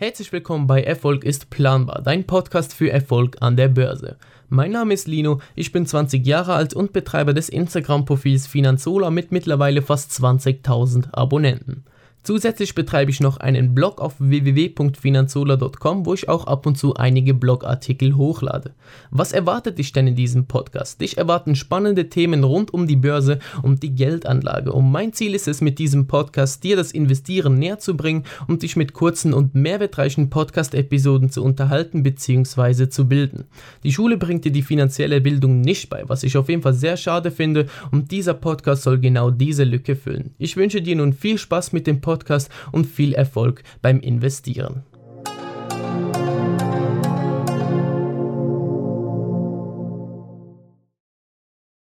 Herzlich willkommen bei Erfolg ist planbar, dein Podcast für Erfolg an der Börse. Mein Name ist Lino, ich bin 20 Jahre alt und Betreiber des Instagram-Profils Finanzola mit mittlerweile fast 20.000 Abonnenten. Zusätzlich betreibe ich noch einen Blog auf www.finanzola.com, wo ich auch ab und zu einige Blogartikel hochlade. Was erwartet dich denn in diesem Podcast? Dich erwarten spannende Themen rund um die Börse und die Geldanlage. Und mein Ziel ist es, mit diesem Podcast dir das Investieren näher zu bringen und dich mit kurzen und mehrwertreichen Podcast-Episoden zu unterhalten bzw. zu bilden. Die Schule bringt dir die finanzielle Bildung nicht bei, was ich auf jeden Fall sehr schade finde und dieser Podcast soll genau diese Lücke füllen. Ich wünsche dir nun viel Spaß mit dem Podcast Podcast und viel Erfolg beim Investieren.